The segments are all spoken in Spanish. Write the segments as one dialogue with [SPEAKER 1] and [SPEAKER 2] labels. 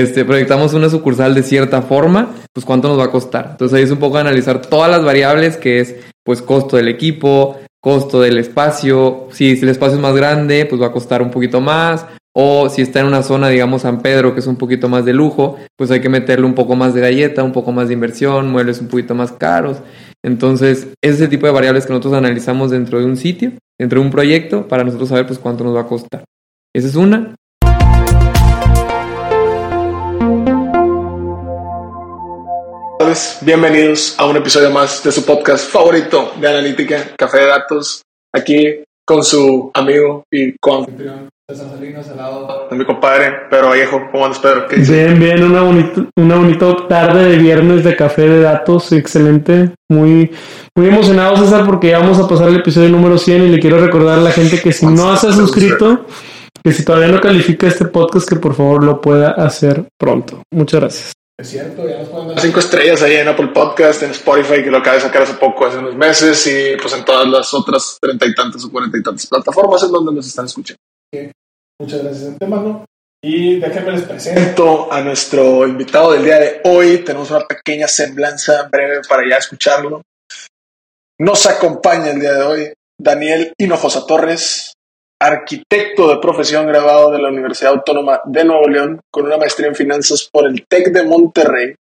[SPEAKER 1] este, proyectamos una sucursal de cierta forma, pues cuánto nos va a costar. Entonces ahí es un poco analizar todas las variables que es, pues costo del equipo, costo del espacio, si, si el espacio es más grande, pues va a costar un poquito más, o si está en una zona, digamos, San Pedro, que es un poquito más de lujo, pues hay que meterle un poco más de galleta, un poco más de inversión, muebles un poquito más caros. Entonces, ese tipo de variables que nosotros analizamos dentro de un sitio, dentro de un proyecto, para nosotros saber pues cuánto nos va a costar. Esa es una.
[SPEAKER 2] Bienvenidos a un episodio más de su podcast favorito de analítica, Café de Datos, aquí con su amigo y de mi compadre Pedro Vallejo. ¿Cómo andas, Pedro?
[SPEAKER 3] Bien, bien, una bonita, una bonita tarde de viernes de Café de Datos, excelente. Muy, muy emocionado, César, porque ya vamos a pasar el episodio número 100 y le quiero recordar a la gente que si no se ha suscrito, que si todavía no califica este podcast, que por favor lo pueda hacer pronto. Muchas gracias.
[SPEAKER 2] Es cierto, ya nos pueden dar cinco estrellas ahí en Apple Podcast, en Spotify, que lo acaba de sacar hace poco, hace unos meses, y pues en todas las otras treinta y tantas o cuarenta y tantas plataformas en donde nos están escuchando. Muchas gracias antemano. Y déjenme les presento a nuestro invitado del día de hoy. Tenemos una pequeña semblanza breve para ya escucharlo. Nos acompaña el día de hoy Daniel Hinojosa Torres, arquitecto de profesión graduado de la Universidad Autónoma de Nuevo León, con una maestría en finanzas por el TEC de Monterrey,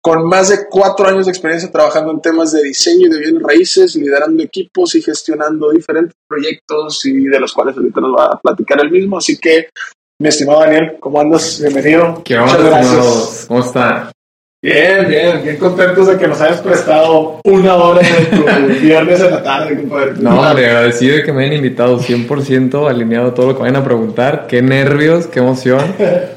[SPEAKER 2] con más de cuatro años de experiencia trabajando en temas de diseño y de bienes raíces, liderando equipos y gestionando diferentes proyectos y de los cuales ahorita nos va a platicar el mismo. Así que, mi estimado Daniel, ¿cómo andas? Bienvenido.
[SPEAKER 1] ¿Qué Muchas gracias. ¿Cómo está?
[SPEAKER 2] Bien, bien, bien contentos de que nos hayas prestado una hora de tu viernes en la tarde, compadre.
[SPEAKER 1] No, hombre, agradecido de que me hayan invitado 100% alineado a todo lo que vayan a preguntar. Qué nervios, qué emoción.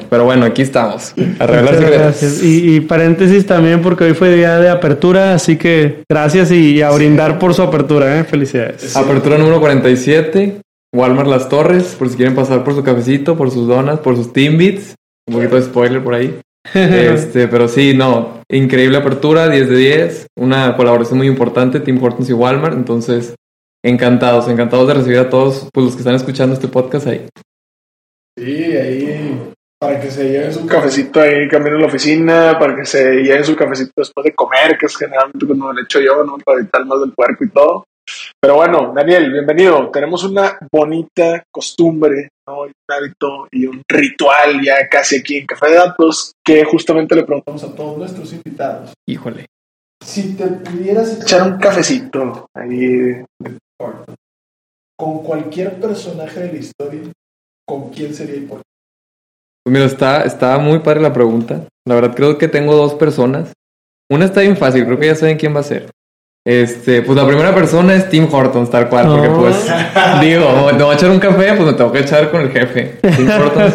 [SPEAKER 1] Pero bueno, aquí estamos.
[SPEAKER 3] A gracias. Y, y, paréntesis también porque hoy fue día de apertura, así que gracias y a brindar por su apertura, ¿eh? Felicidades.
[SPEAKER 1] Apertura número 47, Walmart Las Torres, por si quieren pasar por su cafecito, por sus donas, por sus Timbits. Un poquito de spoiler por ahí. Este, pero sí, no, increíble apertura, 10 de 10, una colaboración muy importante, Tim Hortons y Walmart, entonces encantados, encantados de recibir a todos pues, los que están escuchando este podcast ahí.
[SPEAKER 2] Sí, ahí para que se lleven su cafecito ahí camino a la oficina, para que se lleven su cafecito después de comer, que es generalmente cuando lo echo yo, ¿no? Para evitar más del puerco y todo. Pero bueno, Daniel, bienvenido. Tenemos una bonita costumbre, ¿no? un hábito y un ritual ya casi aquí en Café de Datos que justamente le preguntamos a todos nuestros invitados.
[SPEAKER 1] Híjole.
[SPEAKER 2] Si te pudieras echar un cafecito ahí con cualquier personaje de la historia, ¿con quién sería y por qué?
[SPEAKER 1] Pues mira, está, está muy padre la pregunta. La verdad creo que tengo dos personas. Una está bien fácil, creo que ya saben quién va a ser. Este, pues la primera persona es Tim Hortons, tal cual, porque pues, digo, te voy a echar un café, pues me tengo que echar con el jefe. Tim Hortons.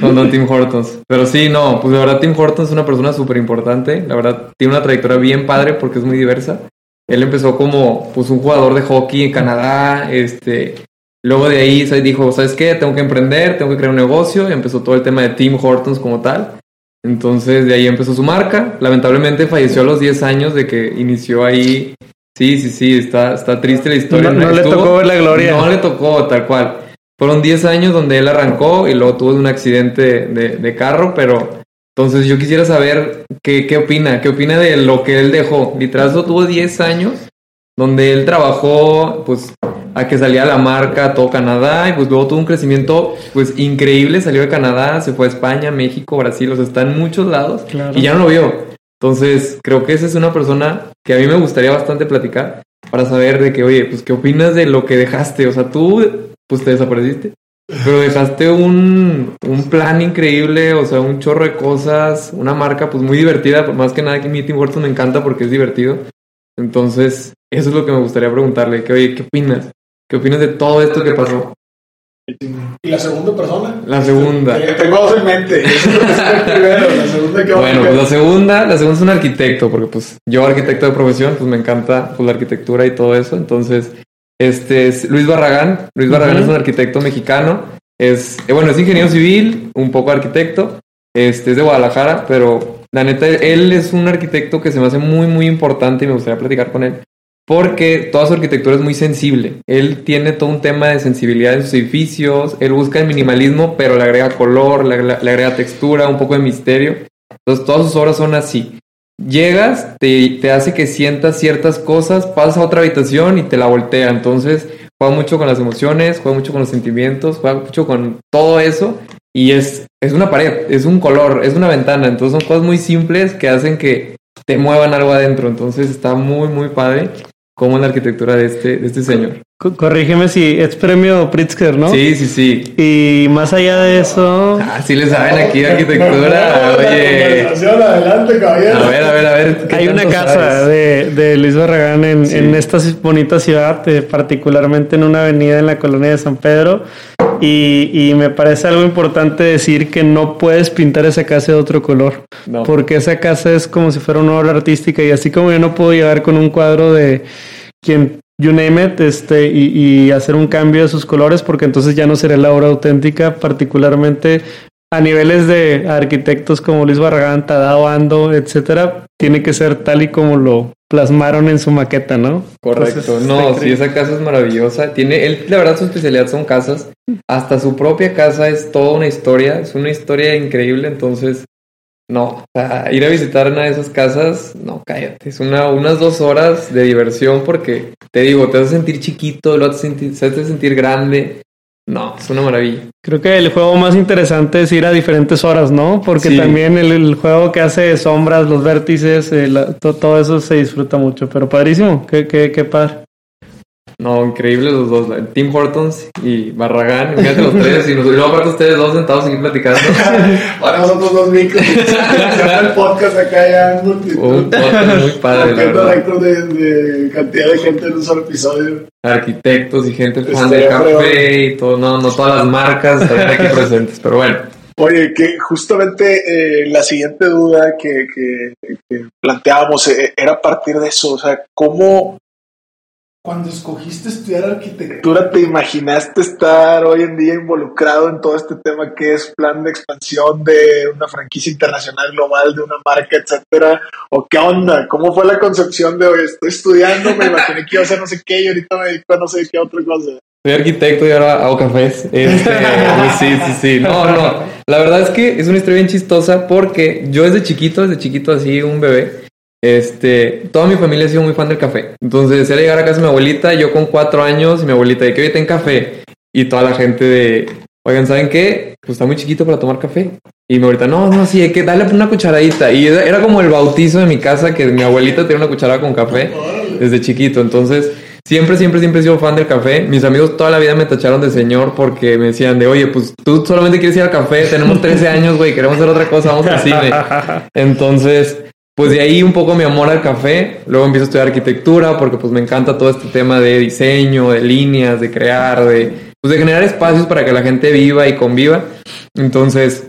[SPEAKER 1] con Don Tim Hortons. Pero sí, no, pues la verdad Tim Hortons es una persona súper importante. La verdad, tiene una trayectoria bien padre porque es muy diversa. Él empezó como, pues, un jugador de hockey en Canadá, este... Luego de ahí dijo, ¿sabes qué? Tengo que emprender, tengo que crear un negocio. Y empezó todo el tema de Tim Hortons como tal. Entonces de ahí empezó su marca. Lamentablemente falleció a los 10 años de que inició ahí. Sí, sí, sí, está, está triste la historia.
[SPEAKER 3] No, le tocó ver la gloria.
[SPEAKER 1] No le tocó, tal cual. Fueron 10 años donde él arrancó y luego tuvo un accidente de, de carro, pero entonces yo quisiera saber qué, qué opina, qué opina de lo que él dejó. Literal, tuvo 10 años donde él trabajó, pues a que salía la marca todo Canadá y pues luego tuvo un crecimiento pues increíble, salió de Canadá, se fue a España, México, Brasil, o sea, está en muchos lados y ya no lo vio. Entonces, creo que esa es una persona que a mí me gustaría bastante platicar para saber de que, oye, pues, ¿qué opinas de lo que dejaste? O sea, tú, pues, te desapareciste, pero dejaste un, un plan increíble, o sea, un chorro de cosas, una marca, pues, muy divertida, más que nada que mi Tim Hortons me encanta porque es divertido. Entonces, eso es lo que me gustaría preguntarle, que, oye, ¿qué opinas? ¿Qué opinas de todo esto que pasó?
[SPEAKER 2] ¿Y la segunda persona?
[SPEAKER 1] La segunda.
[SPEAKER 2] tengo dos en mente.
[SPEAKER 1] la segunda que bueno, pues la segunda, la segunda es un arquitecto, porque pues yo arquitecto de profesión, pues me encanta pues, la arquitectura y todo eso. Entonces, este es Luis Barragán. Luis Barragán es un arquitecto mexicano. Es, eh, bueno, es ingeniero civil, un poco arquitecto. Este es de Guadalajara, pero la neta, él es un arquitecto que se me hace muy, muy importante y me gustaría platicar con él porque toda su arquitectura es muy sensible. Él tiene todo un tema de sensibilidad en sus edificios, él busca el minimalismo, pero le agrega color, le, le agrega textura, un poco de misterio. Entonces todas sus obras son así. Llegas, te, te, hace que sientas ciertas cosas, pasas a otra habitación y te la voltea. Entonces juega mucho con las emociones, juega mucho con los sentimientos, juega mucho con todo eso. Y es, es una pared, es un color, es una ventana. Entonces son cosas muy simples que hacen que te muevan algo adentro. Entonces está muy, muy padre cómo es la arquitectura de este, de este señor.
[SPEAKER 3] Corrígeme si es premio Pritzker, ¿no?
[SPEAKER 1] Sí, sí, sí.
[SPEAKER 3] Y más allá de eso.
[SPEAKER 1] Ah, sí le saben aquí de arquitectura. Oye.
[SPEAKER 2] Adelante, caballero.
[SPEAKER 1] A ver, a ver, a ver.
[SPEAKER 3] Hay una casa de, de, Luis Barragán en, sí. en esta bonita ciudad, eh, particularmente en una avenida en la colonia de San Pedro. Y, y, me parece algo importante decir que no puedes pintar esa casa de otro color. No. Porque esa casa es como si fuera una obra artística. Y así como yo no puedo llegar con un cuadro de quien you name it, este, y, y, hacer un cambio de sus colores, porque entonces ya no sería la obra auténtica, particularmente a niveles de arquitectos como Luis Barragán, Tadao Ando, etcétera, tiene que ser tal y como lo plasmaron en su maqueta, ¿no?
[SPEAKER 1] Correcto, entonces, no, sí, esa casa es maravillosa. Tiene, él, la verdad, su especialidad son casas. Hasta su propia casa es toda una historia, es una historia increíble, entonces no, o sea, ir a visitar una de esas casas, no, cállate. Es una, unas dos horas de diversión porque te digo, te a sentir chiquito, lo a sentir, te a sentir grande. No, es una maravilla.
[SPEAKER 3] Creo que el juego más interesante es ir a diferentes horas, ¿no? Porque sí. también el, el, juego que hace sombras, los vértices, eh, la, to, todo eso se disfruta mucho. Pero padrísimo, qué, qué, qué padre.
[SPEAKER 1] No, increíbles los dos, Tim Hortons y Barragán, fíjate los tres, y, nos, y luego aparte ustedes dos sentados aquí platicando.
[SPEAKER 2] Para nosotros dos micros, el podcast acá ya multitud.
[SPEAKER 1] Un podcast muy padre.
[SPEAKER 2] récord de, de, cantidad de gente en un solo episodio.
[SPEAKER 1] Arquitectos y gente fan del café y todo, no, no todas las marcas estarían aquí presentes, pero bueno.
[SPEAKER 2] Oye, que justamente eh, la siguiente duda que, que, que planteábamos eh, era a partir de eso, o sea, ¿cómo cuando escogiste estudiar arquitectura, ¿te imaginaste estar hoy en día involucrado en todo este tema que es plan de expansión de una franquicia internacional global, de una marca, etcétera? ¿O qué onda? ¿Cómo fue la concepción de hoy? Estoy estudiando, me imaginé que iba a hacer no sé qué y ahorita me dedico a no sé qué otra cosa.
[SPEAKER 1] Soy arquitecto y ahora hago cafés. Este, sí, sí, sí. No, no. La verdad es que es una historia bien chistosa porque yo desde chiquito, desde chiquito así, un bebé, este, toda mi familia ha sido muy fan del café. Entonces, era llegar a casa de mi abuelita, yo con cuatro años, y mi abuelita, de que hoy ten café. Y toda la gente de, oigan, ¿saben qué? Pues está muy chiquito para tomar café. Y mi abuelita, no, no, sí, hay que darle una cucharadita. Y era como el bautizo de mi casa, que mi abuelita tenía una cucharada con café desde chiquito. Entonces, siempre, siempre, siempre he sido fan del café. Mis amigos toda la vida me tacharon de señor porque me decían de, oye, pues tú solamente quieres ir al café, tenemos 13 años, güey, queremos hacer otra cosa, vamos al cine. Entonces pues de ahí un poco mi amor al café. Luego empiezo a estudiar arquitectura porque pues me encanta todo este tema de diseño, de líneas, de crear, de, pues de generar espacios para que la gente viva y conviva. Entonces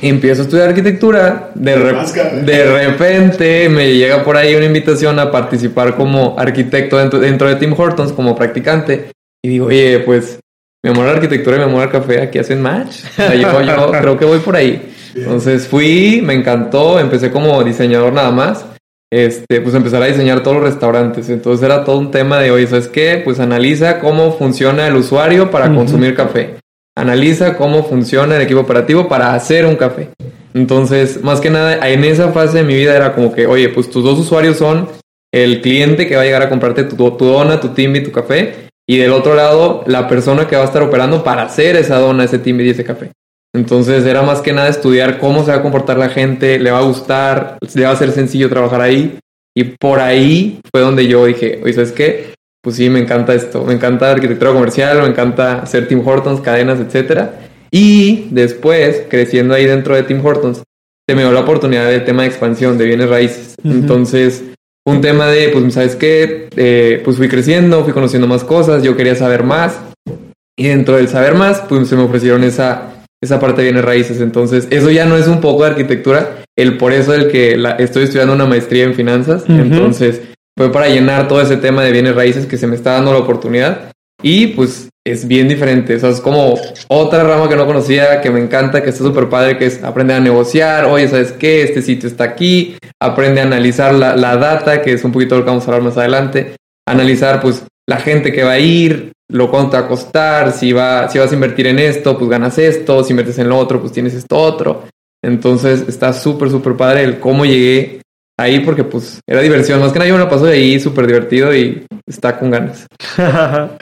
[SPEAKER 1] empiezo a estudiar arquitectura. De, re de repente me llega por ahí una invitación a participar como arquitecto dentro, dentro de Tim Hortons como practicante. Y digo, oye, pues mi amor a la arquitectura y mi amor al café aquí hacen match. O sea, yo, yo creo que voy por ahí. Entonces fui, me encantó, empecé como diseñador nada más. Este, pues empezar a diseñar todos los restaurantes. Entonces era todo un tema de, oye, ¿sabes qué? Pues analiza cómo funciona el usuario para uh -huh. consumir café. Analiza cómo funciona el equipo operativo para hacer un café. Entonces, más que nada, en esa fase de mi vida era como que, oye, pues tus dos usuarios son el cliente que va a llegar a comprarte tu, tu dona, tu timbi, tu café. Y del otro lado, la persona que va a estar operando para hacer esa dona, ese timbi y ese café. Entonces era más que nada estudiar cómo se va a comportar la gente, le va a gustar, le va a ser sencillo trabajar ahí. Y por ahí fue donde yo dije, oye, ¿sabes qué? Pues sí, me encanta esto, me encanta arquitectura comercial, me encanta hacer Tim Hortons, cadenas, etc. Y después, creciendo ahí dentro de Tim Hortons, se me dio la oportunidad del tema de expansión de bienes raíces. Uh -huh. Entonces, un tema de, pues, ¿sabes qué? Eh, pues fui creciendo, fui conociendo más cosas, yo quería saber más. Y dentro del saber más, pues se me ofrecieron esa esa parte viene raíces. Entonces, eso ya no es un poco de arquitectura, el por eso el que la, estoy estudiando una maestría en finanzas. Uh -huh. Entonces, fue para llenar todo ese tema de bienes raíces que se me está dando la oportunidad. Y pues es bien diferente. O sea, es como otra rama que no conocía, que me encanta, que está súper padre, que es aprender a negociar. Oye, ¿sabes qué? Este sitio está aquí. Aprende a analizar la, la, data, que es un poquito lo que vamos a hablar más adelante. analizar pues la gente que va a ir, lo cuánto va a costar, si, va, si vas a invertir en esto, pues ganas esto, si inviertes en lo otro, pues tienes esto otro. Entonces está súper, súper padre el cómo llegué ahí porque pues era diversión. Más que nada yo me paso de ahí súper divertido y está con ganas.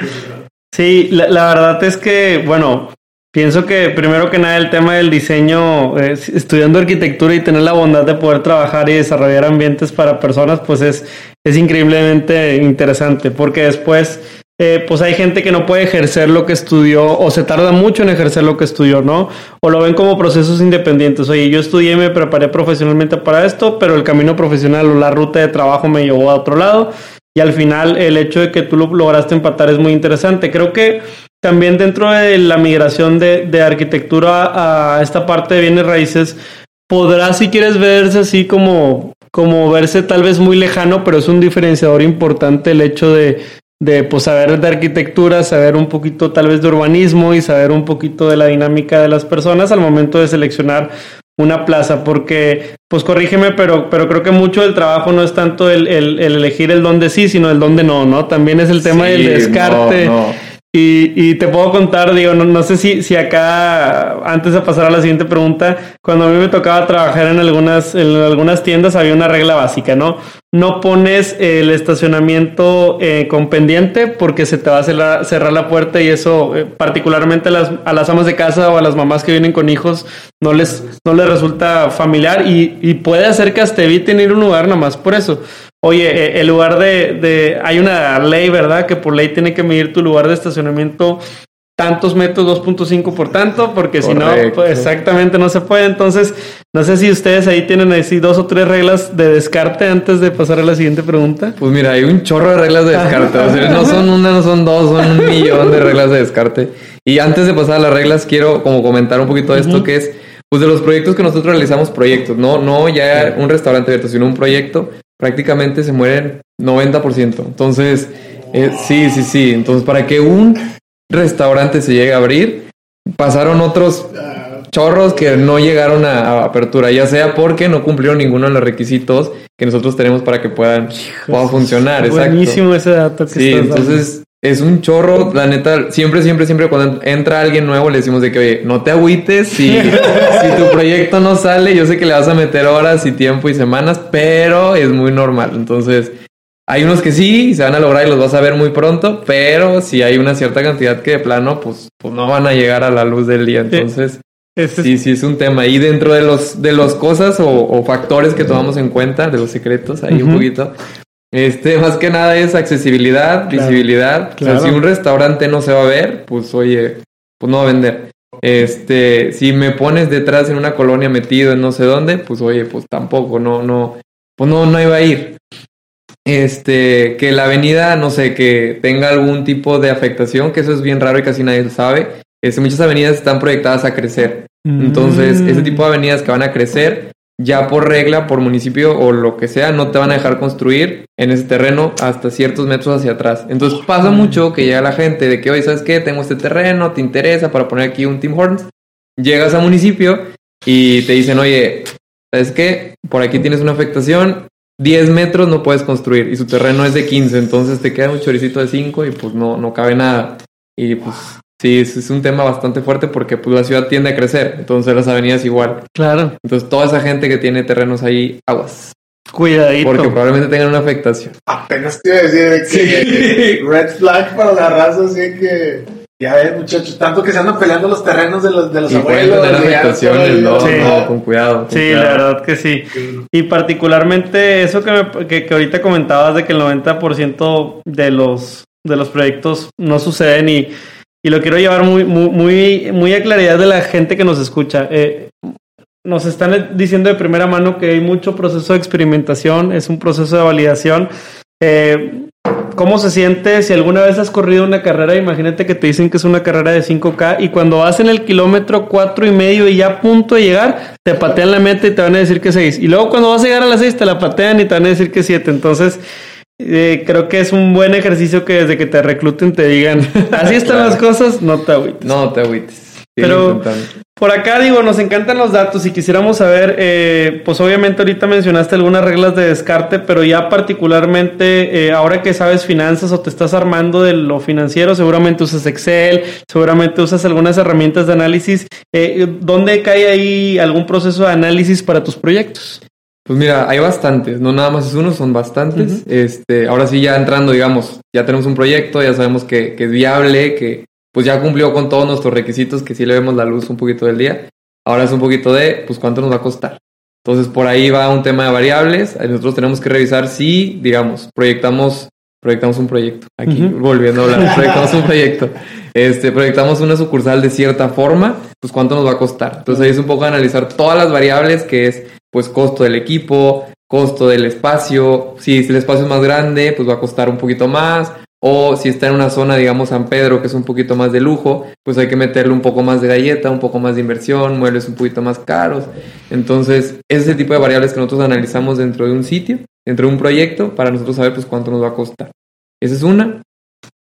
[SPEAKER 3] sí, la, la, verdad es que, bueno, pienso que primero que nada el tema del diseño, eh, estudiando arquitectura y tener la bondad de poder trabajar y desarrollar ambientes para personas, pues es, es increíblemente interesante porque después eh, pues hay gente que no puede ejercer lo que estudió o se tarda mucho en ejercer lo que estudió, ¿no? O lo ven como procesos independientes. Oye, yo estudié y me preparé profesionalmente para esto, pero el camino profesional o la ruta de trabajo me llevó a otro lado. Y al final el hecho de que tú lo lograste empatar es muy interesante. Creo que también dentro de la migración de, de arquitectura a esta parte de bienes raíces, podrá si quieres verse así como como verse tal vez muy lejano, pero es un diferenciador importante el hecho de, de pues saber de arquitectura, saber un poquito tal vez de urbanismo y saber un poquito de la dinámica de las personas al momento de seleccionar una plaza, porque, pues corrígeme, pero, pero creo que mucho del trabajo no es tanto el, el, elegir el dónde sí, sino el dónde no, ¿no? También es el tema del descarte. Y, y, te puedo contar, digo, no, no sé si, si acá, antes de pasar a la siguiente pregunta, cuando a mí me tocaba trabajar en algunas, en algunas tiendas había una regla básica, ¿no? No pones el estacionamiento eh, con pendiente porque se te va a cerrar, la puerta y eso, eh, particularmente a las, a las amas de casa o a las mamás que vienen con hijos, no les, no les resulta familiar y, y puede hacer que hasta eviten ir un lugar nomás por eso. Oye, eh, el lugar de, de, hay una ley, ¿verdad? Que por ley tiene que medir tu lugar de estacionamiento tantos metros, 2.5 por tanto, porque si no, pues, exactamente no se puede. Entonces, no sé si ustedes ahí tienen así dos o tres reglas de descarte antes de pasar a la siguiente pregunta.
[SPEAKER 1] Pues mira, hay un chorro de reglas de descarte. o sea, no son una, no son dos, son un millón de reglas de descarte. Y antes de pasar a las reglas, quiero como comentar un poquito de esto que es, pues de los proyectos que nosotros realizamos, proyectos, no, no ya un restaurante abierto, sino un proyecto prácticamente se mueren 90%. Entonces, eh, sí, sí, sí. Entonces, para que un restaurante se llegue a abrir, pasaron otros chorros que no llegaron a, apertura, ya sea porque no cumplieron ninguno de los requisitos que nosotros tenemos para que puedan, funcionar.
[SPEAKER 3] Buenísimo ese dato que
[SPEAKER 1] Sí, entonces es un chorro, la neta, siempre, siempre, siempre cuando entra alguien nuevo le decimos de que, oye, no te agüites si, si tu proyecto no sale, yo sé que le vas a meter horas y tiempo y semanas, pero es muy normal. Entonces, hay unos que sí, se van a lograr y los vas a ver muy pronto, pero si hay una cierta cantidad que de plano, pues, pues no van a llegar a la luz del día. Entonces, sí, sí es un tema. Y dentro de los, de los cosas o, factores que tomamos en cuenta, de los secretos, ahí un poquito, este, más que nada es accesibilidad, visibilidad. O sea, si un restaurante no se va a ver, pues oye, pues no va a vender. Este, si me pones detrás en una colonia metido en no sé dónde, pues oye, pues tampoco, no, no, pues no, no iba a ir. Este, que la avenida, no sé, que tenga algún tipo de afectación, que eso es bien raro y casi nadie lo sabe. Este, muchas avenidas están proyectadas a crecer. Entonces, ese tipo de avenidas que van a crecer, ya por regla, por municipio o lo que sea, no te van a dejar construir en ese terreno hasta ciertos metros hacia atrás. Entonces pasa mucho que llega la gente de que, oye, ¿sabes qué? Tengo este terreno, ¿te interesa para poner aquí un Tim Horns? Llegas a municipio y te dicen, oye, ¿sabes qué? Por aquí tienes una afectación, 10 metros no puedes construir y su terreno es de 15, entonces te queda un choricito de 5 y pues no, no cabe nada. Y pues Sí, es, un tema bastante fuerte porque pues, la ciudad tiende a crecer, entonces las avenidas igual.
[SPEAKER 3] Claro.
[SPEAKER 1] Entonces toda esa gente que tiene terrenos ahí, aguas.
[SPEAKER 3] Cuidadito.
[SPEAKER 1] Porque probablemente tengan una afectación.
[SPEAKER 2] Apenas te iba a decir que red flag para la raza, así que ya ves, muchachos, tanto que se andan peleando los terrenos de los, de los abuelos.
[SPEAKER 1] Tener afectaciones, no, no, con cuidado.
[SPEAKER 3] sí, la verdad que sí. Y particularmente eso que, me, que, que ahorita comentabas de que el 90% de los, de los proyectos no suceden y y lo quiero llevar muy, muy, muy, a claridad de la gente que nos escucha. Eh, nos están diciendo de primera mano que hay mucho proceso de experimentación, es un proceso de validación. Eh, ¿Cómo se siente si alguna vez has corrido una carrera? Imagínate que te dicen que es una carrera de 5K y cuando vas en el kilómetro cuatro y medio y ya a punto de llegar, te patean la meta y te van a decir que 6. Y luego cuando vas a llegar a las 6 te la patean y te van a decir que 7. Entonces, eh, creo que es un buen ejercicio que desde que te recluten te digan, así están las cosas, no te agüites.
[SPEAKER 1] No te agüites.
[SPEAKER 3] Pero por acá digo, nos encantan los datos y quisiéramos saber, eh, pues obviamente ahorita mencionaste algunas reglas de descarte, pero ya particularmente eh, ahora que sabes finanzas o te estás armando de lo financiero, seguramente usas Excel, seguramente usas algunas herramientas de análisis. Eh, ¿Dónde cae ahí algún proceso de análisis para tus proyectos?
[SPEAKER 1] Pues mira, hay bastantes, no nada más es uno, son bastantes. Este, ahora sí ya entrando, digamos, ya tenemos un proyecto, ya sabemos que, que es viable, que pues ya cumplió con todos nuestros requisitos, que sí le vemos la luz un poquito del día. Ahora es un poquito de, pues, cuánto nos va a costar. Entonces, por ahí va un tema de variables. Nosotros tenemos que revisar si, digamos, proyectamos, proyectamos un proyecto. Aquí, volviendo a hablar, proyectamos un proyecto. Este, proyectamos una sucursal de cierta forma, pues, cuánto nos va a costar. Entonces, ahí es un poco analizar todas las variables, que es, pues, costo del equipo, costo del espacio. Si el espacio es más grande, pues va a costar un poquito más o si está en una zona, digamos, San Pedro, que es un poquito más de lujo, pues hay que meterle un poco más de galleta, un poco más de inversión, muebles un poquito más caros. Entonces, ese es el tipo de variables que nosotros analizamos dentro de un sitio, dentro de un proyecto, para nosotros saber pues cuánto nos va a costar. Esa es una.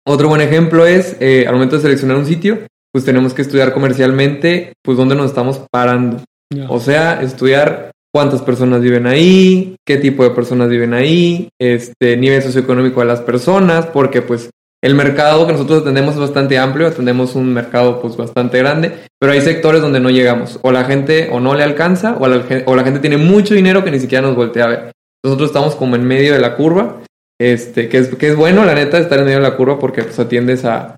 [SPEAKER 1] Otro buen ejemplo es, eh, al momento de seleccionar un sitio, pues tenemos que estudiar comercialmente, pues dónde nos estamos parando. O sea, estudiar cuántas personas viven ahí, qué tipo de personas viven ahí, este nivel socioeconómico de las personas, porque pues el mercado que nosotros atendemos es bastante amplio, atendemos un mercado pues bastante grande, pero hay sectores donde no llegamos, o la gente o no le alcanza, o la, o la gente tiene mucho dinero que ni siquiera nos voltea a ver. Nosotros estamos como en medio de la curva este, que es, que es bueno, la neta, estar en medio de la curva porque pues atiendes a,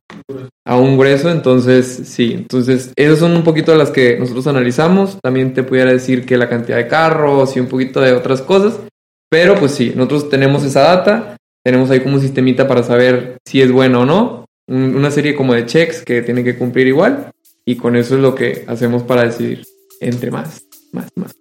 [SPEAKER 1] a un grueso, entonces sí, entonces esas son un poquito las que nosotros analizamos, también te pudiera decir que la cantidad de carros y un poquito de otras cosas, pero pues sí, nosotros tenemos esa data, tenemos ahí como un sistemita para saber si es bueno o no, una serie como de checks que tienen que cumplir igual, y con eso es lo que hacemos para decidir entre más, más, más.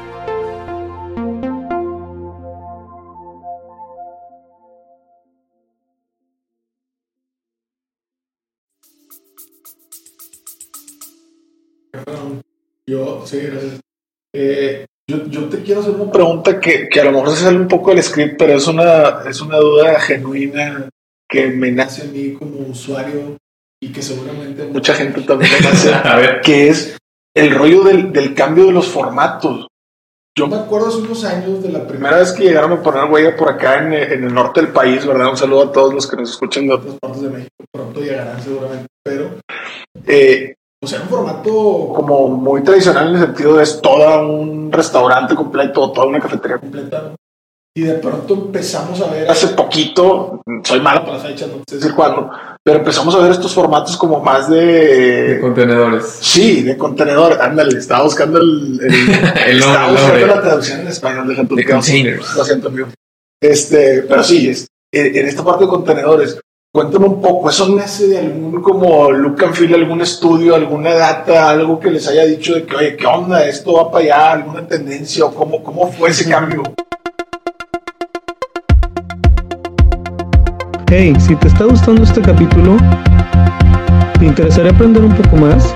[SPEAKER 2] sí, gracias. Eh, yo, yo, te quiero hacer una pregunta que, que, a lo mejor se sale un poco del script, pero es una, es una duda genuina que me nace a mí como usuario y que seguramente mucha gente también me nace, a ver. que es el rollo del, del, cambio de los formatos. Yo me acuerdo hace unos años de la primera vez que llegaron a poner huella por acá en, en, el norte del país, ¿verdad? Un saludo a todos los que nos escuchan de otras partes de México. Pronto llegarán seguramente, pero eh, o sea, un formato como muy tradicional en el sentido de es todo un restaurante completo, toda una cafetería completa. Y de pronto empezamos a ver, hace poquito, soy malo para las fechas, no sé decir cuándo, pero empezamos a ver estos formatos como más de...
[SPEAKER 1] De contenedores.
[SPEAKER 2] Sí, de contenedores. Ándale, estaba buscando el... el, estaba buscando la traducción en español, de
[SPEAKER 1] De containers.
[SPEAKER 2] Lo siento, amigo. Este, pero sí, es, en esta parte de contenedores, Cuéntame un poco, ¿eso nace de algún como look and feel, algún estudio, alguna data, algo que les haya dicho de que, oye, ¿qué onda? ¿Esto va para allá? ¿Alguna tendencia? ¿O cómo, cómo fue ese cambio?
[SPEAKER 3] Hey, si te está gustando este capítulo, ¿te interesaría aprender un poco más?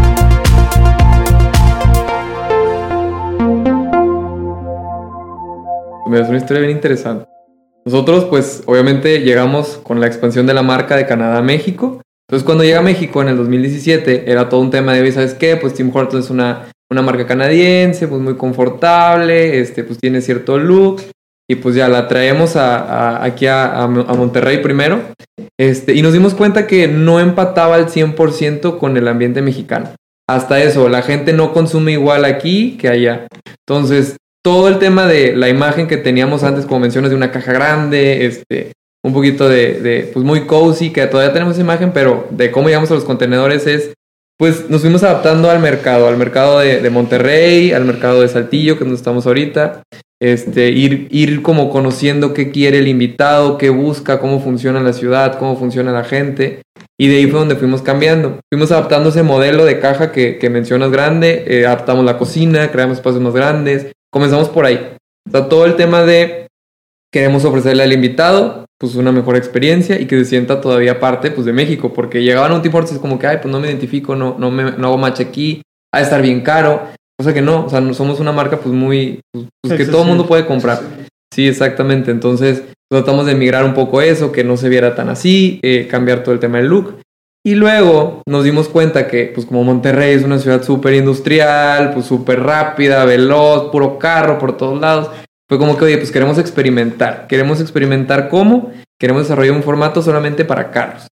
[SPEAKER 1] Es una historia bien interesante. Nosotros, pues, obviamente llegamos con la expansión de la marca de Canadá a México. Entonces, cuando llega a México en el 2017, era todo un tema de, ¿sabes qué? Pues Tim Hortons es una, una marca canadiense, pues muy confortable, este, pues tiene cierto look. Y pues ya la traemos a, aquí a, a, Monterrey primero. Este, y nos dimos cuenta que no empataba al 100% con el ambiente mexicano. Hasta eso, la gente no consume igual aquí que allá. Entonces, todo el tema de la imagen que teníamos antes, como mencionas, de una caja grande, este, un poquito de, de, pues muy cozy, que todavía tenemos esa imagen, pero de cómo llegamos a los contenedores es, pues nos fuimos adaptando al mercado, al mercado de, de Monterrey, al mercado de Saltillo, que es donde estamos ahorita, este, ir, ir como conociendo qué quiere el invitado, qué busca, cómo funciona la ciudad, cómo funciona la gente. Y de ahí fue donde fuimos cambiando. Fuimos adaptando ese modelo de caja que, que mencionas grande, eh, adaptamos la cocina, creamos espacios más grandes. Comenzamos por ahí. O sea, todo el tema de queremos ofrecerle al invitado pues una mejor experiencia y que se sienta todavía parte pues de México, porque llegaban a un tipo es como que, ay, pues no me identifico, no, no, me, no hago match aquí, ha de estar bien caro. O sea que no, o sea, somos una marca pues muy, pues, pues que todo el mundo puede comprar. Sí, exactamente. Entonces tratamos de migrar un poco eso, que no se viera tan así, eh, cambiar todo el tema del look. Y luego nos dimos cuenta que, pues como Monterrey es una ciudad súper industrial, pues súper rápida, veloz, puro carro por todos lados, fue como que, oye, pues queremos experimentar. Queremos experimentar cómo, queremos desarrollar un formato solamente para carros.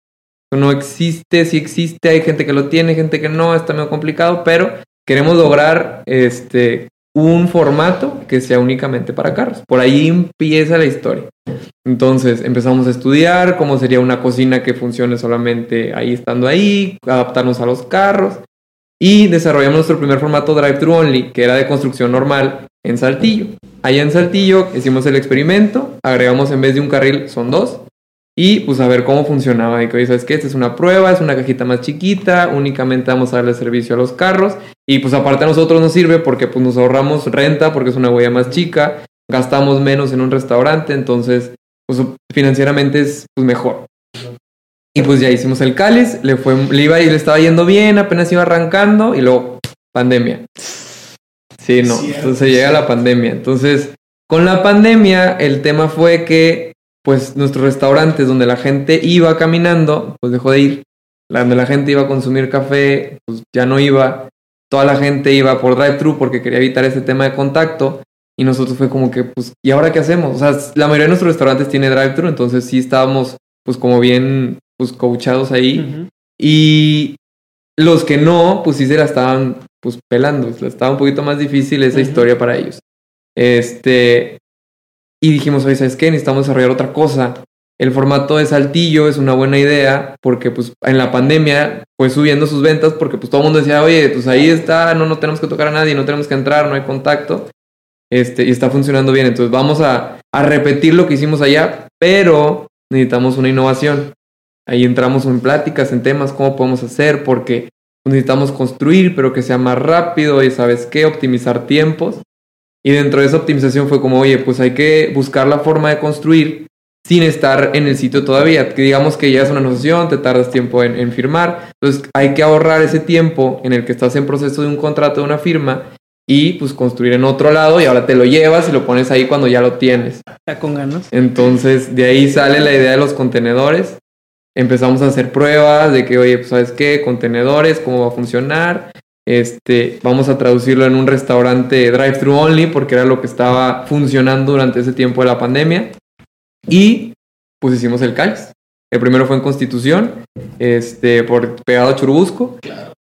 [SPEAKER 1] No existe, si existe, hay gente que lo tiene, gente que no, está medio complicado, pero queremos lograr este, un formato que sea únicamente para carros. Por ahí empieza la historia. Entonces empezamos a estudiar cómo sería una cocina que funcione solamente ahí estando ahí, adaptarnos a los carros y desarrollamos nuestro primer formato drive-thru only, que era de construcción normal en Saltillo. Allá en Saltillo hicimos el experimento, agregamos en vez de un carril son dos y pues a ver cómo funcionaba. Y que sabes que esta es una prueba, es una cajita más chiquita, únicamente vamos a darle servicio a los carros. Y pues aparte a nosotros nos sirve porque pues nos ahorramos renta, porque es una huella más chica, gastamos menos en un restaurante, entonces pues financieramente es pues mejor. Y pues ya hicimos el cáliz, le fue, le iba y le estaba yendo bien, apenas iba arrancando y luego pandemia. Sí, no, entonces llega la pandemia. Entonces, con la pandemia el tema fue que pues nuestros restaurantes donde la gente iba caminando, pues dejó de ir. Donde la gente iba a consumir café, pues ya no iba. Toda la gente iba por drive-thru porque quería evitar ese tema de contacto. Y nosotros fue como que, pues, ¿y ahora qué hacemos? O sea, la mayoría de nuestros restaurantes tiene drive-thru, entonces sí estábamos, pues, como bien, pues, coachados ahí. Y los que no, pues sí se la estaban, pues, pelando. Estaba un poquito más difícil esa historia para ellos. Este, y dijimos, oye, ¿sabes qué? Necesitamos desarrollar otra cosa. El formato de Saltillo es una buena idea porque pues en la pandemia fue subiendo sus ventas porque pues todo el mundo decía, oye, pues ahí está, no, no tenemos que tocar a nadie, no tenemos que entrar, no hay contacto. Este, y está funcionando bien. Entonces vamos a, a repetir lo que hicimos allá, pero necesitamos una innovación. Ahí entramos en pláticas, en temas, cómo podemos hacer, porque necesitamos construir, pero que sea más rápido y sabes qué, optimizar tiempos. Y dentro de esa optimización fue como, oye, pues hay que buscar la forma de construir sin estar en el sitio todavía. Que digamos que ya es una negociación, te tardas tiempo en, firmar. Entonces hay que ahorrar ese tiempo en el que estás en proceso de un contrato, de una firma, y pues construir en otro lado y ahora te lo llevas y lo pones ahí cuando ya lo tienes.
[SPEAKER 3] Ya con ganas.
[SPEAKER 1] Entonces de ahí sale la idea de los contenedores. Empezamos a hacer pruebas de que, oye, pues sabes qué, contenedores, cómo va a funcionar. Este, vamos a traducirlo en un restaurante drive-thru only porque era lo que estaba funcionando durante ese tiempo de la pandemia. Y pues hicimos el cáliz. El primero fue en Constitución, este, por pegado a Churubusco.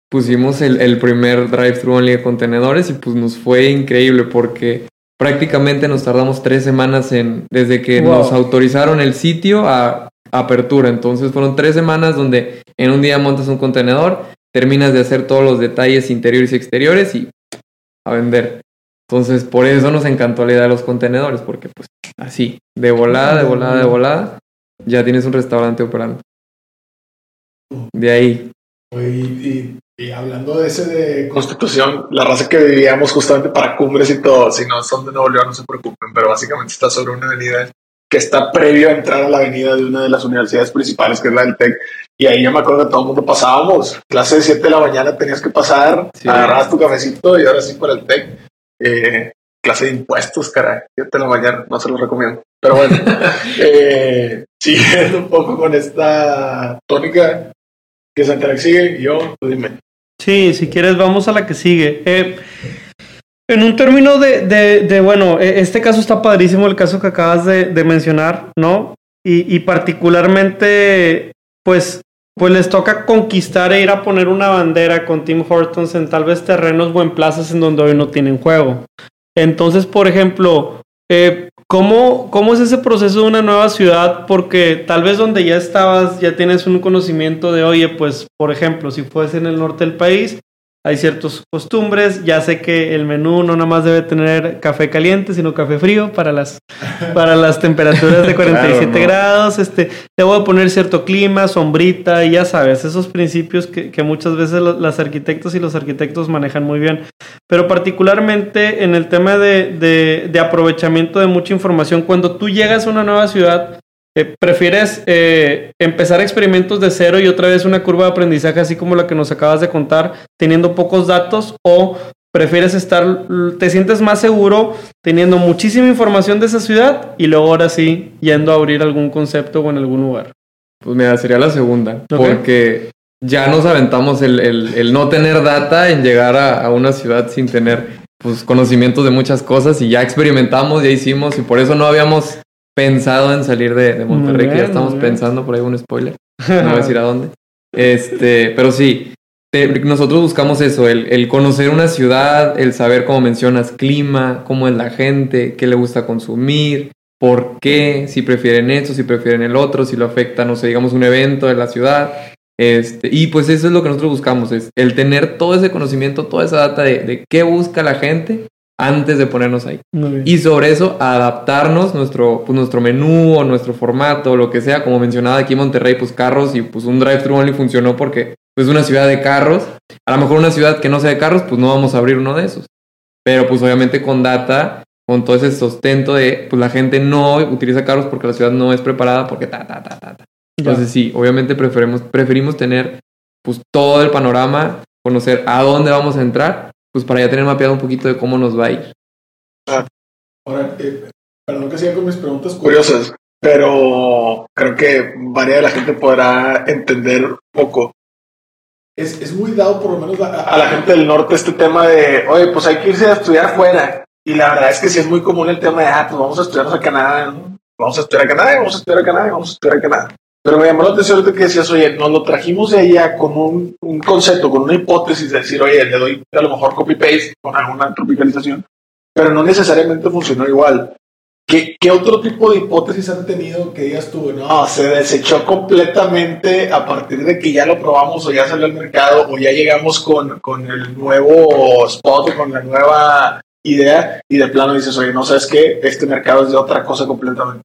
[SPEAKER 1] Pusimos el, el primer drive-thru only de contenedores y pues nos fue increíble porque prácticamente nos tardamos tres semanas en, desde que nos autorizaron el sitio a apertura. Entonces fueron tres semanas donde en un día montas un contenedor, terminas de hacer todos los detalles interiores y exteriores y a vender. Entonces, por eso nos encantó la idea de los contenedores, porque pues así, de volada, de volada, de volada, ya tienes un restaurante operando. De ahí.
[SPEAKER 2] Y, y, hablando de ese de Constitución, la raza que vivíamos justamente para cumbres y todo, si no son de Nuevo León, no se preocupen, pero básicamente está sobre una avenida que está previo a entrar a la avenida de una de las universidades principales, que es la del TEC. Y ahí yo me acuerdo que todo el mundo pasábamos. Clase de 7 de la mañana tenías que pasar, agarrabas tu cafecito y ahora sí para el TEC. Eh, clase de impuestos, caray. Te lo mañana, no se lo recomiendo. Pero bueno, eh, siguiendo un poco con esta tónica que Santiago sigue, yo, pues dime.
[SPEAKER 3] Sí, si quieres, vamos a la que sigue. Eh, en un término de, de, bueno, e, este caso está padrísimo, el caso que acabas de, de mencionar, ¿no? Y, y, particularmente, pues, pues les toca conquistar e ir a poner una bandera con Tim Hortons en tal vez terrenos o en plazas en donde hoy no tienen juego. Entonces, por ejemplo, eh, ¿cómo, ¿cómo es ese proceso de una nueva ciudad? Porque tal vez donde ya estabas ya tienes un conocimiento de, oye, pues, por ejemplo, si fuese en el norte del país, hay ciertas costumbres. Ya sé que el menú no nada más debe tener café caliente, sino café frío para las, para las temperaturas de 47 claro, grados. Este, debo poner cierto clima, sombrita, y ya sabes, esos principios que, que muchas veces los arquitectos y los arquitectos manejan muy bien. Pero particularmente en el tema de, de, de aprovechamiento de mucha información, cuando tú llegas a una nueva ciudad, eh, ¿Prefieres eh, empezar experimentos de cero y otra vez una curva de aprendizaje así como la que nos acabas de contar, teniendo pocos datos? ¿O prefieres estar, te sientes más seguro teniendo muchísima información de esa ciudad y luego ahora sí yendo a abrir algún concepto o en algún lugar?
[SPEAKER 1] Pues mira, sería la segunda, okay. porque ya nos aventamos el, el, el, no tener data en llegar a, a una ciudad sin tener pues, conocimientos de muchas cosas y ya experimentamos, ya hicimos y por eso no habíamos pensado en salir de, de Monterrey, bien, que ya estamos pensando, por ahí un spoiler, no voy a decir a dónde. Este, pero sí, te, nosotros buscamos eso, el, el, conocer una ciudad, el saber, cómo mencionas, clima, cómo es la gente, qué le gusta consumir, por qué, si prefieren esto, si prefieren el otro, si lo afecta, no sé, digamos, un evento de la ciudad. Este, y pues eso es lo que nosotros buscamos, es el tener todo ese conocimiento, toda esa data de, de qué busca la gente antes de ponernos ahí. Y sobre eso, adaptarnos nuestro, pues, nuestro menú o nuestro formato, lo que sea. Como mencionaba aquí en Monterrey, pues carros y pues un drive-thru only funcionó porque pues, es una ciudad de carros. A lo mejor una ciudad que no sea de carros, pues no vamos a abrir uno de esos. Pero pues obviamente con data, con todo ese sustento de pues la gente no utiliza carros porque la ciudad no es preparada porque ta, ta, ta, ta, ta. Entonces sí, obviamente preferimos, preferimos tener pues todo el panorama, conocer a dónde vamos a entrar pues para ya tener mapeado un poquito de cómo nos va a ir.
[SPEAKER 2] Ahora, eh, perdón que siga con mis preguntas curiosas, pero creo que varia de la gente podrá entender un poco. Es, es muy dado por lo menos a, a, la gente del norte este tema de, oye, pues hay que irse a estudiar afuera. Y la verdad es que sí es muy común el tema de, ah, pues vamos a estudiar a Canadá, ¿no? vamos a estudiar a Canadá, vamos a estudiar a Canadá, vamos a estudiar a Canadá. Pero me llamó la atención que decías, oye, nos lo trajimos de allá con un, un, concepto, con una hipótesis de decir, oye, le doy a lo mejor copy-paste con alguna tropicalización, pero no necesariamente funcionó igual. ¿Qué, ¿Qué, otro tipo de hipótesis han tenido que digas tú, no, se desechó completamente a partir de que ya lo probamos o ya salió al mercado o ya llegamos con, con el nuevo spot o con la nueva idea y de plano dices, oye, no sabes qué, este mercado es de otra cosa completamente?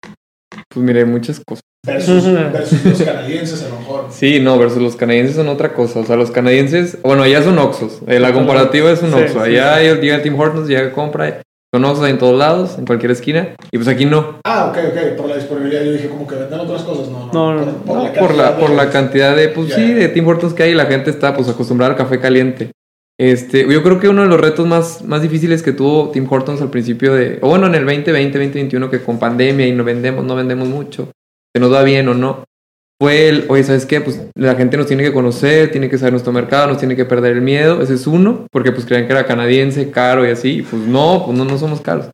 [SPEAKER 1] Pues mire, muchas cosas.
[SPEAKER 2] Versus, versus, los canadienses, a lo mejor.
[SPEAKER 1] Sí, no, versus los canadienses son otra cosa. O sea, los canadienses, bueno, allá son Oxos. Eh, la comparativa es un sí, Oxo. Allá sí. llega Tim Hortons, llega compra. Son Oxos en todos lados, en cualquier esquina. Y pues aquí no.
[SPEAKER 2] Ah, ok, ok. Por la disponibilidad, yo dije como que venden otras cosas. No,
[SPEAKER 3] no. no, no.
[SPEAKER 2] Por, por, la,
[SPEAKER 1] por, la, por la cantidad de, pues yeah. sí, de Tim Hortons que hay. La gente está pues acostumbrada al café caliente. Este, yo creo que uno de los retos más, más difíciles que tuvo Tim Hortons al principio de, o bueno, en el 2020, 2021, que con pandemia y no vendemos, no vendemos mucho, que nos va bien o no, fue el, oye, ¿sabes qué? Pues la gente nos tiene que conocer, tiene que saber nuestro mercado, nos tiene que perder el miedo, ese es uno, porque pues creían que era canadiense, caro y así, y pues no, pues no, no somos caros.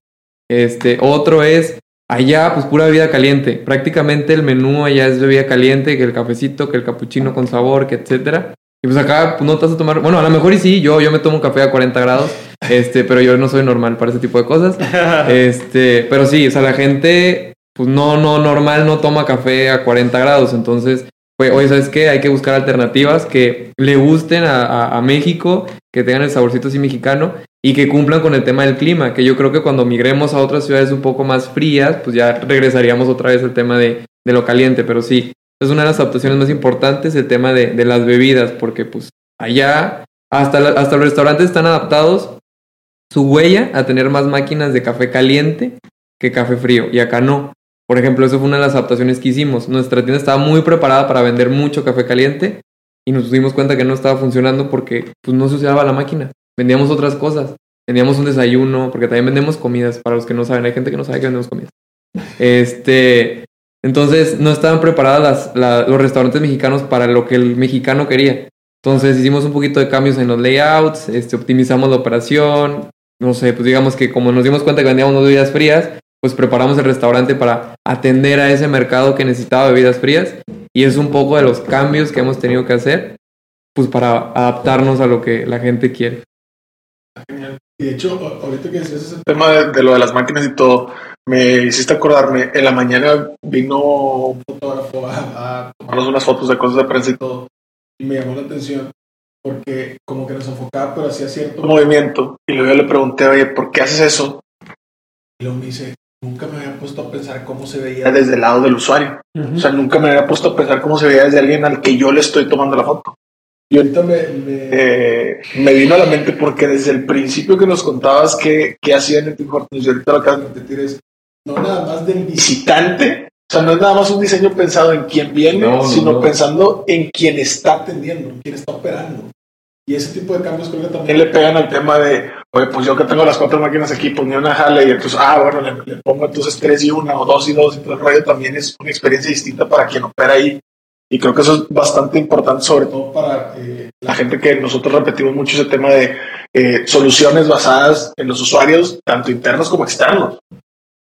[SPEAKER 1] Este, otro es, allá pues pura bebida caliente, prácticamente el menú allá es bebida caliente, que el cafecito, que el capuchino con sabor, que etcétera. Y pues acá pues, no te vas a tomar. Bueno, a lo mejor y sí, yo, yo me tomo un café a 40 grados. Este, pero yo no soy normal para ese tipo de cosas. Este, pero sí, o sea, la gente, pues no, no, normal no toma café a 40 grados. Entonces, pues, oye, ¿sabes qué? Hay que buscar alternativas que le gusten a, México, que tengan el saborcito así mexicano y que cumplan con el tema del clima. Que yo creo que cuando migremos a otras ciudades un poco más frías, pues ya regresaríamos otra vez al tema de, de lo caliente. Pero sí, es una de las adaptaciones más importantes el tema de, de las bebidas, porque pues allá hasta, la, hasta los restaurantes están adaptados su huella a tener más máquinas de café caliente que café frío, y acá no. Por ejemplo, eso fue una de las adaptaciones que hicimos. Nuestra tienda estaba muy preparada para vender mucho café caliente y nos dimos cuenta que no estaba funcionando porque pues, no se usaba la máquina. Vendíamos otras cosas. Vendíamos un desayuno, porque también vendemos comidas, para los que no saben, hay gente que no sabe que vendemos comidas. Este, entonces no estaban preparadas los restaurantes mexicanos para lo que el mexicano quería. Entonces hicimos un poquito de cambios en los layouts, este, optimizamos la operación, no sé, pues digamos que como nos dimos cuenta que vendíamos bebidas frías, pues preparamos el restaurante para atender a ese mercado que necesitaba bebidas frías y es un poco de los cambios que hemos tenido que hacer, pues para adaptarnos a lo que la gente quiere.
[SPEAKER 2] Genial. Y de hecho, ahorita que decías ese tema de, lo de las máquinas y todo, me hiciste acordarme, en la mañana vino un fotógrafo a, a tomarnos unas fotos de cosas de prensa y todo, y me llamó la atención porque como que nos enfocaba, pero hacía cierto movimiento. Y luego le pregunté, oye, ¿por qué haces eso? Y luego me dice, nunca me había puesto a pensar cómo se veía desde el lado del usuario. O sea, nunca me había puesto a pensar cómo se veía desde alguien al que yo le estoy tomando la foto. Y ahorita me, me, vino a la mente porque desde el principio que nos contabas que, que hacían en Tim Hortons y ahorita lo acabas de repetir es no nada más del visitante, o sea, no es nada más un diseño pensado en quien viene, sino pensando en quien está atendiendo, en quien está operando. Y ese tipo de cambios creo que también le pegan al tema de, oye, pues yo que tengo las cuatro máquinas aquí, ponía pues una jale y entonces, ah, bueno, le, pongo entonces tres y una o dos y dos y todo el rollo también es una experiencia distinta para quien opera ahí y creo que eso es bastante importante, sobre todo para eh, la gente que nosotros repetimos mucho ese tema de eh, soluciones basadas en los usuarios, tanto internos como externos.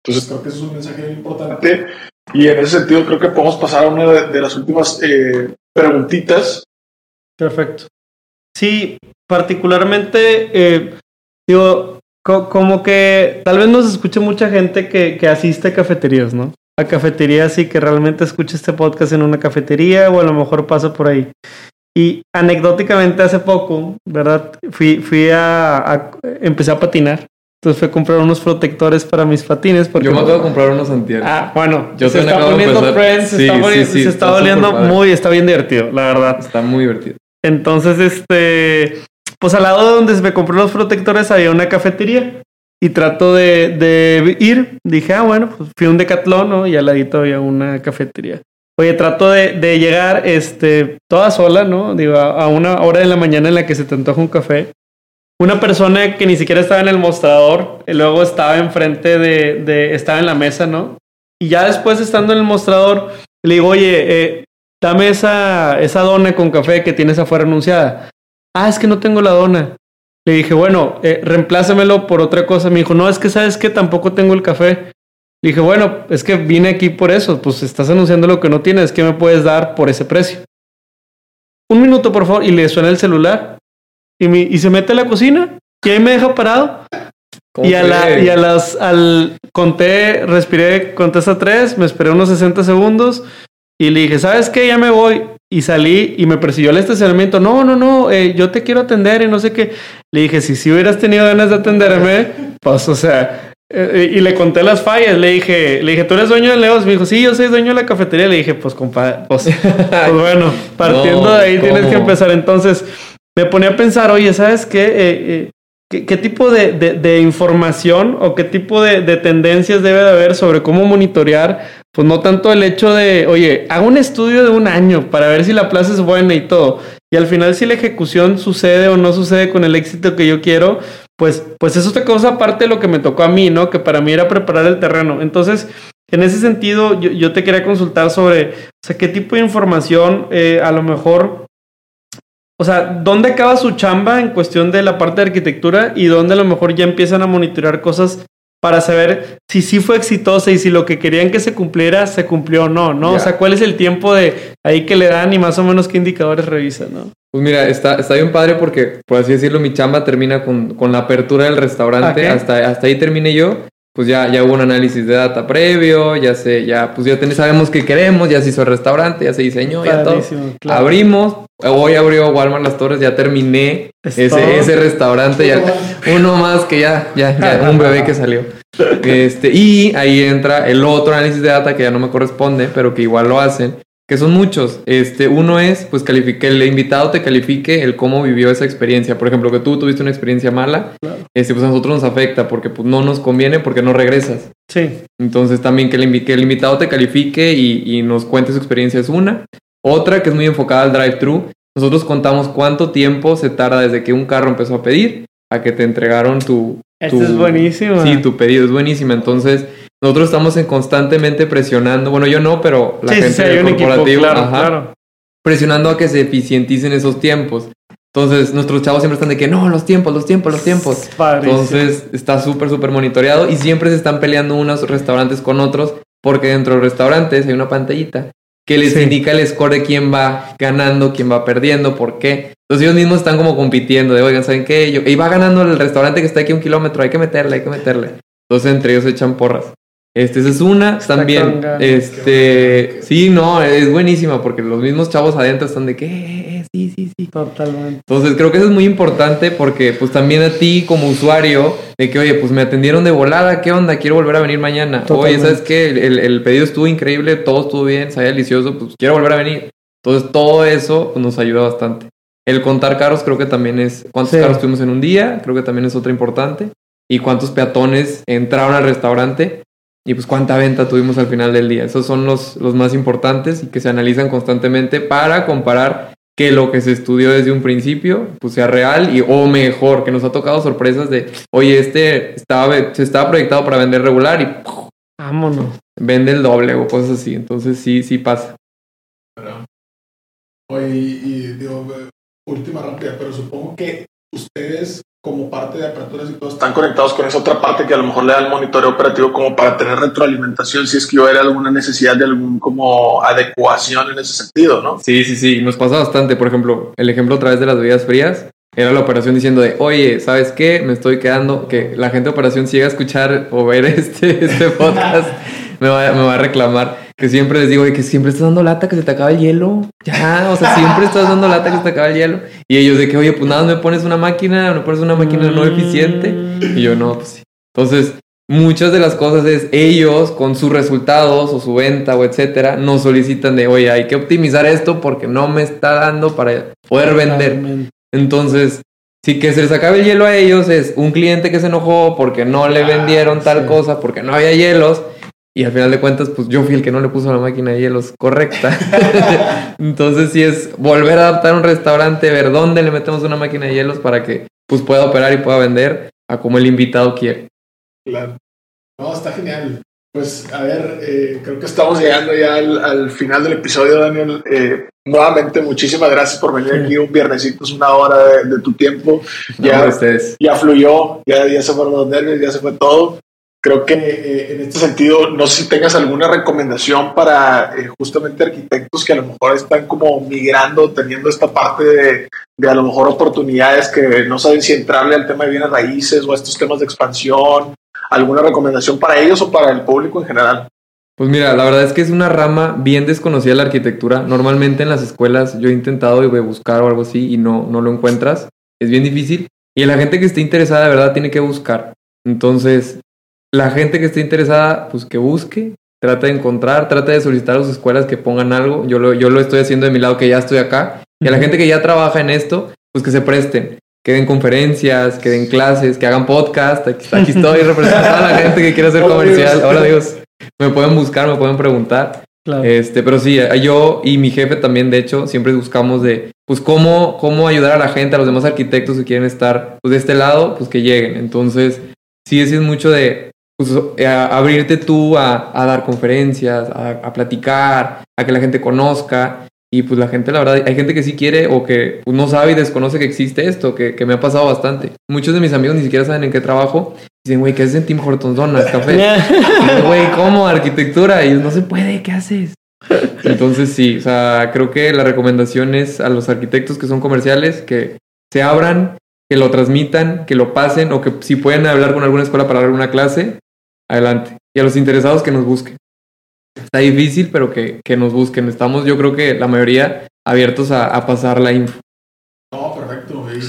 [SPEAKER 2] Entonces creo que eso es un mensaje muy importante y en ese sentido creo que podemos pasar a una de, las últimas eh, preguntitas.
[SPEAKER 3] Perfecto. Sí, particularmente, digo, como que tal vez nos escuche mucha gente que, que asiste a cafeterías, ¿no? a cafeterías y que realmente escuche este podcast en una cafetería o a lo mejor pasa por ahí. Y anecdóticamente hace poco, ¿verdad? Fui, fui a, empecé a patinar. Entonces fui a comprar unos protectores para mis patines. Porque
[SPEAKER 1] Yo me acabo de comprar unos antier.
[SPEAKER 3] Ah, bueno. Yo se está poniendo friends, se está, se está doliendo muy, está bien divertido, la verdad.
[SPEAKER 1] Está muy divertido.
[SPEAKER 3] Entonces, este, pues al lado de donde me compré los protectores había una cafetería y trato de, ir. Dije, ah, bueno, pues fui un decatlón, ¿no? Y al ladito había una cafetería. Oye, trato de, de llegar este, toda sola, ¿no? Digo, a, una hora de la mañana en la que se te antoja un café. Una persona que ni siquiera estaba en el mostrador, y luego estaba enfrente de, de, estaba en la mesa, ¿no? Y ya después estando en el mostrador, le digo, oye, eh, dame esa, esa dona con café que tienes afuera anunciada. Ah, es que no tengo la dona. Le dije, bueno, eh, reemplácemelo por otra cosa. Me dijo, no, es que sabes que tampoco tengo el café. Le dije, bueno, es que vine aquí por eso. Pues estás anunciando lo que no tienes. ¿Qué me puedes dar por ese precio? Un minuto, por favor. Y le suena el celular. Y, y se mete a la cocina. Y ahí me deja parado. Y a, la, y a las, al, conté, respiré, conté hasta tres, me esperé unos 60 segundos y le dije, ¿sabes qué? Ya me voy. Y salí y me persiguió el estacionamiento. No, no, no, eh, yo te quiero atender y no sé qué. Le dije, si si hubieras tenido ganas de atenderme, pues, o sea, eh, y le conté las fallas. Le dije, le dije, ¿tú eres dueño de Leos? Me dijo, sí, yo soy dueño de la cafetería. Le dije, pues, compadre, pues, pues bueno, partiendo de ahí tienes que empezar. Entonces, me ponía a pensar, oye, ¿sabes qué? Eh, ¿Qué, tipo de, de, información o qué tipo de, de, tendencias debe de haber sobre cómo monitorear? Pues no tanto el hecho de, oye, hago un estudio de un año para ver si la plaza es buena y todo. Y al final si la ejecución sucede o no sucede con el éxito que yo quiero, pues, pues eso te cosa aparte de lo que me tocó a mí, ¿no? Que para mí era preparar el terreno. Entonces, en ese sentido, yo, yo te quería consultar sobre, o sea, qué tipo de información eh, a lo mejor o sea, ¿dónde acaba su chamba en cuestión de la parte de arquitectura y dónde a lo mejor ya empiezan a monitorear cosas para saber si sí fue exitosa y si lo que querían que se cumpliera se cumplió o no, ¿no? O sea, ¿cuál es el tiempo de ahí que le dan y más o menos qué indicadores revisan, ¿no?
[SPEAKER 1] Pues mira, está, está bien padre porque, por así decirlo, mi chamba termina con, con la apertura del restaurante. Hasta, hasta ahí terminé yo pues ya, ya hubo un análisis de data previo, ya sé, ya, pues ya sabemos qué queremos, ya se hizo el restaurante, ya se diseñó, ya todo. Abrimos, hoy abrió Walmart Las Torres, ya terminé ese, ese restaurante, ya, uno más que ya, ya, ya, un bebé que salió. Este, y ahí entra el otro análisis de data que ya no me corresponde, pero que igual lo hacen, que son muchos. Este, uno es, pues, califique, el invitado te califique el cómo vivió esa experiencia. Por ejemplo, que tú tuviste una experiencia mala, este, pues a nosotros nos afecta porque pues, no nos conviene porque no regresas.
[SPEAKER 3] Sí.
[SPEAKER 1] Entonces, también que el, que el invitado te califique y, y, nos cuente su experiencia es una. Otra que es muy enfocada al drive-thru. Nosotros contamos cuánto tiempo se tarda desde que un carro empezó a pedir a que te entregaron tu...
[SPEAKER 3] Esta
[SPEAKER 1] tu-
[SPEAKER 3] es buenísima.
[SPEAKER 1] Sí, tu pedido es buenísima. Entonces, nosotros estamos en constantemente presionando, bueno, yo no, pero la
[SPEAKER 3] sí,
[SPEAKER 1] gente
[SPEAKER 3] sí,
[SPEAKER 1] del
[SPEAKER 3] un equipo,
[SPEAKER 1] corporativo,
[SPEAKER 3] claro,
[SPEAKER 1] ajá,
[SPEAKER 3] claro.
[SPEAKER 1] presionando a que se eficienticen esos tiempos. Entonces, nuestros chavos siempre están de que no, los tiempos, los tiempos, los tiempos. Entonces está súper, súper monitoreado y siempre se están peleando unos restaurantes con otros porque dentro de los restaurantes hay una pantallita que les
[SPEAKER 3] Sí.
[SPEAKER 1] indica el score de quién va ganando, quién va perdiendo, por qué. Entonces ellos mismos están como compitiendo de, oigan, ¿saben qué? Yo, y va ganando el restaurante que está aquí un kilómetro, hay que meterle, hay que meterle. Entonces entre ellos se echan porras. Este, esa es una.
[SPEAKER 3] Está
[SPEAKER 1] También, este, sí, no, es buenísima porque los mismos chavos adentro están de que, "Eh, eh, sí, sí, sí.
[SPEAKER 3] Totalmente.
[SPEAKER 1] Entonces creo que eso es muy importante porque pues también a ti como usuario de que oye pues me atendieron de volada, ¿qué onda? Quiero volver a venir mañana.
[SPEAKER 3] Totalmente.
[SPEAKER 1] Oye, ¿sabes qué? El, el- el pedido estuvo increíble, todo estuvo bien, sabía delicioso, pues quiero volver a venir. Entonces todo eso pues, nos ayuda bastante. El contar carros creo que también es cuántos
[SPEAKER 3] Sí.
[SPEAKER 1] carros tuvimos en un día, creo que también es otra importante. Y cuántos peatones entraron al restaurante y pues cuánta venta tuvimos al final del día. Esos son los, los más importantes y que se analizan constantemente para comparar que lo que se estudió desde un principio pues sea real y o mejor, que nos ha tocado sorpresas de, oye, este estaba, se estaba proyectado para vender regular y.
[SPEAKER 3] Vámonos.
[SPEAKER 1] vende el doble o cosas así. Entonces sí, sí pasa.
[SPEAKER 2] Oye, y, y digo, última rápida, pero supongo que ustedes, como parte de aperturas y todo, están conectados con esa otra parte que a lo mejor le da el monitoreo operativo como para tener retroalimentación si es que hubiera alguna necesidad de algún como adecuación en ese sentido, ¿no?
[SPEAKER 1] Sí, sí, sí, nos pasa bastante. Por ejemplo, el ejemplo a través de las bebidas frías era la operación diciendo de, oye, ¿sabes qué? Me estoy quedando, que la gente de operación si llega a escuchar o ver este, este podcast, me va, me va a reclamar. Que siempre les digo, oye, que siempre estás dando lata, que se te acaba el hielo. Ya, o sea, siempre estás dando lata, que se te acaba el hielo. Y ellos de que, oye, pues nada, me pones una máquina, me pones una máquina no eficiente. Y yo, no, pues sí. Entonces, muchas de las cosas es ellos con sus resultados o su venta o etcétera, nos solicitan de, oye, hay que optimizar esto porque no me está dando para poder vender. Entonces, si que se les acabe el hielo a ellos es un cliente que se enojó porque no le
[SPEAKER 2] Ah,
[SPEAKER 1] vendieron tal
[SPEAKER 2] sí.
[SPEAKER 1] cosa, porque no había hielos. Y al final de cuentas, pues yo fui el que no le puso la máquina de hielos correcta. Entonces, sí es volver a adaptar un restaurante, ver dónde le metemos una máquina de hielos para que pues pueda operar y pueda vender a como el invitado quiere.
[SPEAKER 2] Claro. No, está genial. Pues a ver, eh, creo que estamos llegando ya al, al final del episodio, Daniel. Eh, nuevamente, muchísimas gracias por venir aquí un viernesito, es una hora de, de tu tiempo.
[SPEAKER 1] Ya
[SPEAKER 2] Ya,
[SPEAKER 1] ustedes.
[SPEAKER 2] ya fluyó, ya, ya se fueron los nervios, ya se fue todo. Creo que eh, en este sentido, no sé si tengas alguna recomendación para eh, justamente arquitectos que a lo mejor están como migrando, teniendo esta parte de, a lo mejor oportunidades que no saben si entrarle al tema de bienes raíces o a estos temas de expansión. ¿Alguna recomendación para ellos o para el público en general?
[SPEAKER 1] Pues mira, la verdad es que es una rama bien desconocida de la arquitectura. Normalmente en las escuelas yo he intentado y voy a buscar o algo así y no, no lo encuentras. Es bien difícil. Y la gente que esté interesada de verdad tiene que buscar. Entonces, la gente que esté interesada, pues que busque, trata de encontrar, trata de solicitar a sus escuelas que pongan algo. Yo lo, yo lo estoy haciendo de mi lado, que ya estoy acá. Y a la gente que ya trabaja en esto, pues que se presten. Que den conferencias, que den clases, que hagan podcast. Aquí, aquí estoy representando a la gente que quiere hacer
[SPEAKER 2] Hola,
[SPEAKER 1] comercial. Hola amigos. Me pueden buscar, me pueden preguntar.
[SPEAKER 3] Claro.
[SPEAKER 1] Este, pero sí, yo y mi jefe también, de hecho, siempre buscamos de, pues, cómo, cómo ayudar a la gente, a los demás arquitectos que quieren estar, pues, de este lado, pues, que lleguen. Entonces, sí es mucho de, pues, eh, a- abrirte tú a, a dar conferencias, a, a platicar, a que la gente conozca. Y pues la gente, la verdad, hay gente que sí quiere o que pues, no sabe y desconoce que existe esto, que, que me ha pasado bastante. Muchos de mis amigos ni siquiera saben en qué trabajo. Dicen, güey, ¿qué haces en Tim Hortons Donuts, café? Güey, ¿cómo? Arquitectura. Y no se puede, ¿qué haces? Entonces sí, o sea, creo que la recomendación es a los arquitectos que son comerciales que se abran, que lo transmitan, que lo pasen o que si pueden hablar con alguna escuela para dar alguna clase, adelante. Y a los interesados que nos busquen. Está difícil, pero que, que nos busquen. Estamos, yo creo que la mayoría abiertos a, a pasar la info.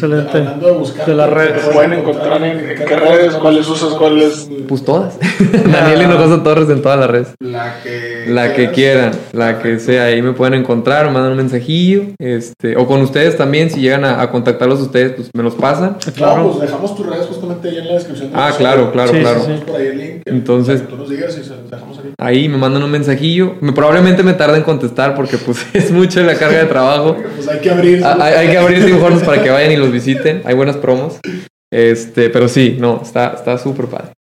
[SPEAKER 3] Excelente.
[SPEAKER 2] Hablando de buscar,
[SPEAKER 3] De las redes.
[SPEAKER 2] ¿te pueden encontrar en, en qué redes, cuáles usas, cuáles.
[SPEAKER 1] Pues todas. Daniel Hinojosa Torres en todas las redes.
[SPEAKER 2] La que.
[SPEAKER 1] La que quieran, la que sea, ahí me pueden encontrar, mandan un mensajillo, este, o con ustedes también, si llegan a, a contactarlos ustedes, pues me los pasan.
[SPEAKER 2] Claro. pues dejamos tus redes justamente ahí en la descripción. del
[SPEAKER 1] Ah, claro, claro,
[SPEAKER 3] Sí, sí,
[SPEAKER 1] claro.
[SPEAKER 3] sí.
[SPEAKER 2] Dejamos por ahí el link.
[SPEAKER 1] Entonces-
[SPEAKER 2] para que tú nos digas y se los dejamos aquí.
[SPEAKER 1] Ahí me mandan un mensajillo, me, probablemente me tarde en contestar porque pues es mucho la carga de trabajo.
[SPEAKER 2] Pues hay que abrir.
[SPEAKER 1] Ah, Hay, hay que abrir Hortons para que vayan y los visiten, hay buenas promos. Este, pero sí, no, está está súper padre.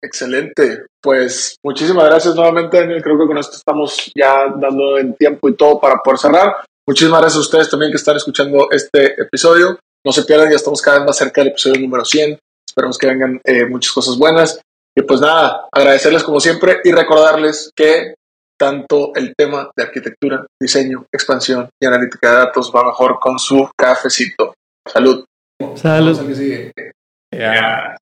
[SPEAKER 2] Excelente. Pues muchísimas gracias nuevamente, Daniel. Creo que con esto estamos ya dando en tiempo y todo para poder cerrar. Muchísimas gracias a ustedes también que están escuchando este episodio. No se pierdan, ya estamos cada vez más cerca del episodio número 100. Esperamos que vengan eh, muchas cosas buenas. Y pues nada, agradecerles como siempre y recordarles que tanto el tema de arquitectura, diseño, expansión y analítica de datos va mejor con su cafecito. Salud.
[SPEAKER 3] Salud.
[SPEAKER 2] Vamos al que sigue.
[SPEAKER 1] Ya.